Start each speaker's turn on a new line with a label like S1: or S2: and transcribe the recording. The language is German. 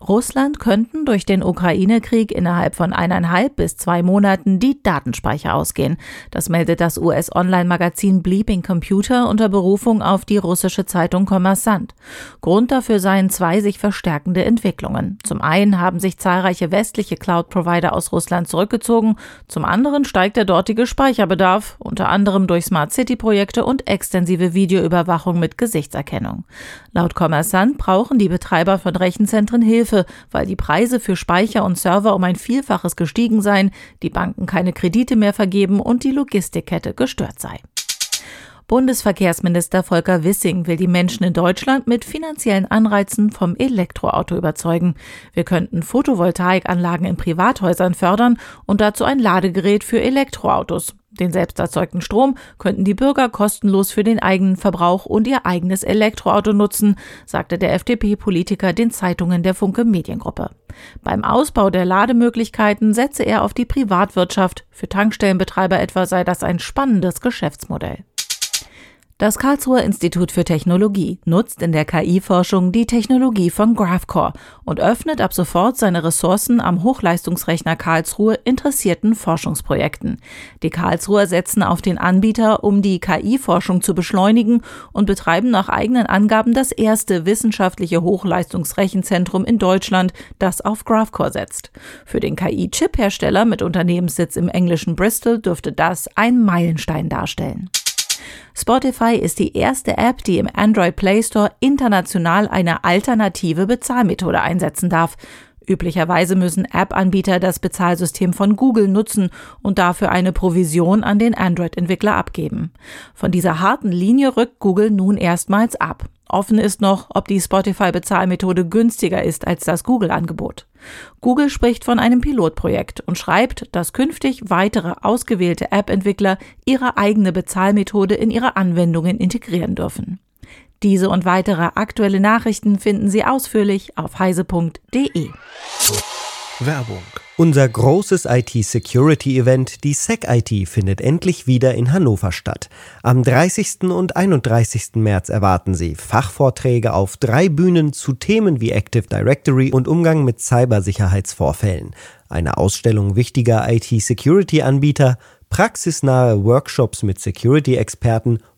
S1: Russland könnten durch den Ukraine-Krieg innerhalb von eineinhalb bis zwei Monaten die Datenspeicher ausgehen. Das meldet das US-Online-Magazin Bleeping Computer unter Berufung auf die russische Zeitung Kommersant. Grund dafür seien zwei sich verstärkende Entwicklungen. Zum einen haben sich zahlreiche westliche Cloud-Provider aus Russland zurückgezogen, zum anderen steigt der dortige Speicherbedarf, unter anderem durch Smart City-Projekte und extensive Videoüberwachung mit Gesichtserkennung. Laut Kommersant brauchen die Betreiber von Rechenzentren Hilfe, weil die Preise für Speicher und Server um ein Vielfaches gestiegen seien, die Banken keine Kredite mehr vergeben und die Logistikkette gestört sei. Bundesverkehrsminister Volker Wissing will die Menschen in Deutschland mit finanziellen Anreizen vom Elektroauto überzeugen. Wir könnten Photovoltaikanlagen in Privathäusern fördern und dazu ein Ladegerät für Elektroautos. Den selbst erzeugten Strom könnten die Bürger kostenlos für den eigenen Verbrauch und ihr eigenes Elektroauto nutzen, sagte der FDP-Politiker den Zeitungen der Funke Mediengruppe. Beim Ausbau der Lademöglichkeiten setze er auf die Privatwirtschaft. Für Tankstellenbetreiber etwa sei das ein spannendes Geschäftsmodell. Das Karlsruher Institut für Technologie nutzt in der KI-Forschung die Technologie von GraphCore und öffnet ab sofort seine Ressourcen am Hochleistungsrechner Karlsruhe interessierten Forschungsprojekten. Die Karlsruher setzen auf den Anbieter, um die KI-Forschung zu beschleunigen und betreiben nach eigenen Angaben das erste wissenschaftliche Hochleistungsrechenzentrum in Deutschland, das auf GraphCore setzt. Für den KI-Chip-Hersteller mit Unternehmenssitz im englischen Bristol dürfte das ein Meilenstein darstellen. Spotify ist die erste App, die im Android Play Store international eine alternative Bezahlmethode einsetzen darf. Üblicherweise müssen App-Anbieter das Bezahlsystem von Google nutzen und dafür eine Provision an den Android-Entwickler abgeben. Von dieser harten Linie rückt Google nun erstmals ab. Offen ist noch, ob die Spotify-Bezahlmethode günstiger ist als das Google-Angebot. Google spricht von einem Pilotprojekt und schreibt, dass künftig weitere ausgewählte App-Entwickler ihre eigene Bezahlmethode in ihre Anwendungen integrieren dürfen. Diese und weitere aktuelle Nachrichten finden Sie ausführlich auf heise.de.
S2: Werbung unser großes IT-Security-Event, die SecIT, findet endlich wieder in Hannover statt. Am 30. und 31. März erwarten Sie Fachvorträge auf drei Bühnen zu Themen wie Active Directory und Umgang mit Cybersicherheitsvorfällen, eine Ausstellung wichtiger IT-Security-Anbieter, praxisnahe Workshops mit Security-Experten